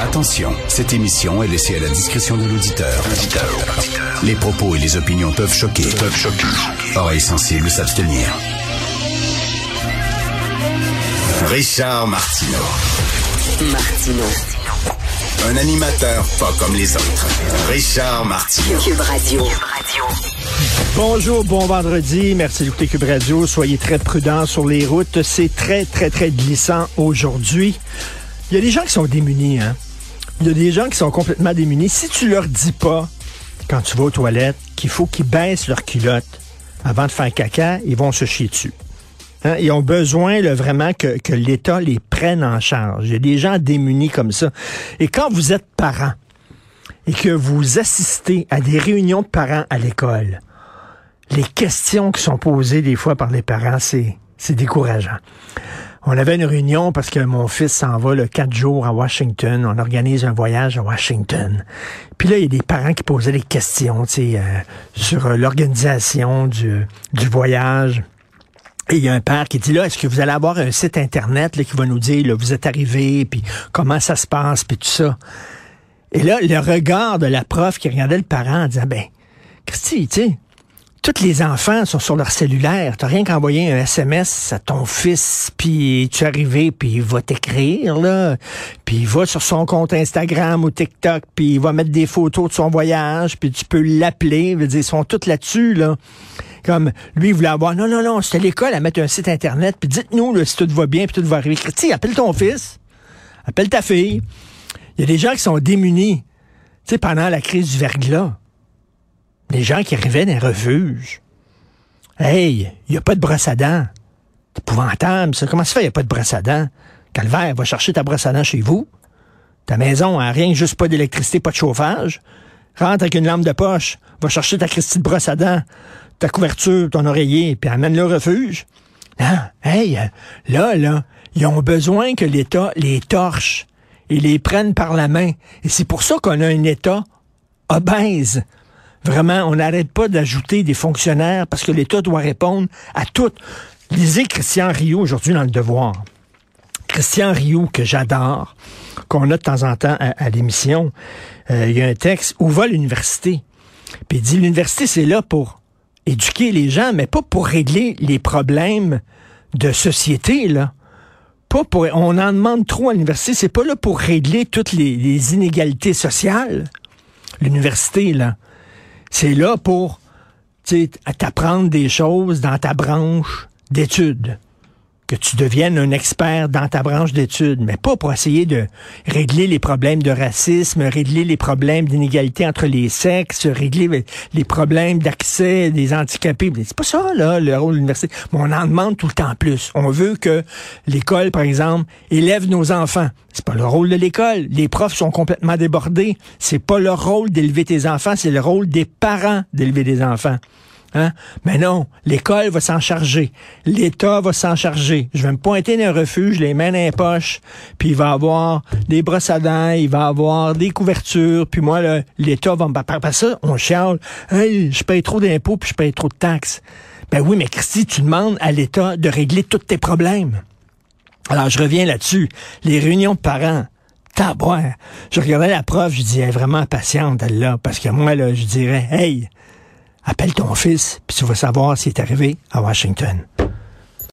Attention, cette émission est laissée à la discrétion de l'auditeur. Les propos et les opinions peuvent choquer. Peuvent choquer. Oreilles sensibles s'abstenir. Richard Martineau. Martino. Un animateur pas comme les autres. Richard Martineau. Cube Radio. Bonjour, bon vendredi. Merci d'écouter Cube Radio. Soyez très prudents sur les routes. C'est très, très, très glissant aujourd'hui. Il y a des gens qui sont démunis, hein. Il y a des gens qui sont complètement démunis. Si tu leur dis pas, quand tu vas aux toilettes, qu'il faut qu'ils baissent leur culotte avant de faire caca, ils vont se chier dessus. Hein, Ils ont besoin là, vraiment que, que l'État les prenne en charge. Il y a des gens démunis comme ça. Et quand vous êtes parent et que vous assistez à des réunions de parents à l'école, les questions qui sont posées des fois par les parents, c'est c'est décourageant. On avait une réunion parce que mon fils s'en va le quatre jours à Washington. On organise un voyage à Washington. Puis là, il y a des parents qui posaient des questions euh, sur euh, l'organisation du, du voyage. Et il y a un père qui dit là, est-ce que vous allez avoir un site internet là, qui va nous dire là, vous êtes arrivé, puis comment ça se passe, puis tout ça? Et là, le regard de la prof qui regardait le parent en disant ben, Christy, tu sais, tous les enfants sont sur leur cellulaire. T'as rien qu'à envoyer un SMS à ton fils, puis tu es arrivé, puis il va t'écrire, là. Puis il va sur son compte Instagram ou TikTok, puis il va mettre des photos de son voyage, puis tu peux l'appeler. Ils sont tous là-dessus, là. Comme lui, il voulait avoir, non, non, non, c'était l'école à mettre un site Internet, puis dites-nous si tout va bien, puis tout va arriver. Christy, appelle ton fils, appelle ta fille. Il y a des gens qui sont démunis. Tu sais, pendant la crise du verglas, des gens qui arrivaient dans les refuges. Hey, il n'y a pas de brosse à dents. C'est épouvantable, ça. Comment ça fait, il n'y a pas de brosse à dents? Calvaire, va chercher ta brosse à dents chez vous. Ta maison a rien, juste pas d'électricité, pas de chauffage. Rentre avec une lampe de poche. Va chercher ta Christie de brosse à dents, ta couverture, ton oreiller, puis amène-le au refuge. Non, hey, euh, là, là, ils ont besoin que l'État les torche et les prenne par la main. Et c'est pour ça qu'on a un État obèse. Vraiment, on n'arrête pas d'ajouter des fonctionnaires parce que l'État doit répondre à tout. Lisez Christian Rio aujourd'hui dans Le Devoir. Christian Rio, que j'adore, qu'on a de temps en temps à, l'émission, euh, il y a un texte Où va l'université? Puis il dit l'université, c'est là pour éduquer les gens, mais pas pour régler les problèmes de société, là. Pas pour, on en demande trop à l'université, c'est pas là pour régler toutes les inégalités sociales. L'université, là. C'est là pour t'apprendre des choses dans ta branche d'études. Que tu deviennes un expert dans ta branche d'études, mais pas pour essayer de régler les problèmes de racisme, régler les problèmes d'inégalité entre les sexes, régler les problèmes d'accès des handicapés. C'est pas ça, là, le rôle de l'université. Mais on en demande tout le temps plus. On veut que l'école, par exemple, élève nos enfants. C'est pas le rôle de l'école. Les profs sont complètement débordés. C'est pas leur rôle d'élever tes enfants, c'est le rôle des parents d'élever des enfants. Hein? Mais non, l'école va s'en charger. L'État va s'en charger. Je vais me pointer dans un refuge, les mains dans les poches, puis il va avoir des brosses à dents, il va avoir des couvertures, puis moi, l'État va me... Par ça, on chiale. Hey, je paye trop d'impôts, puis je paye trop de taxes. Ben oui, mais Christy, tu demandes à l'État de régler tous tes problèmes. Alors, je reviens là-dessus. Les réunions de parents, tabouin. Je regardais la prof, je disais, elle est vraiment patiente, elle, là, parce que moi, là, je dirais, hey, appelle ton fils, puis tu vas savoir s'il est arrivé à Washington.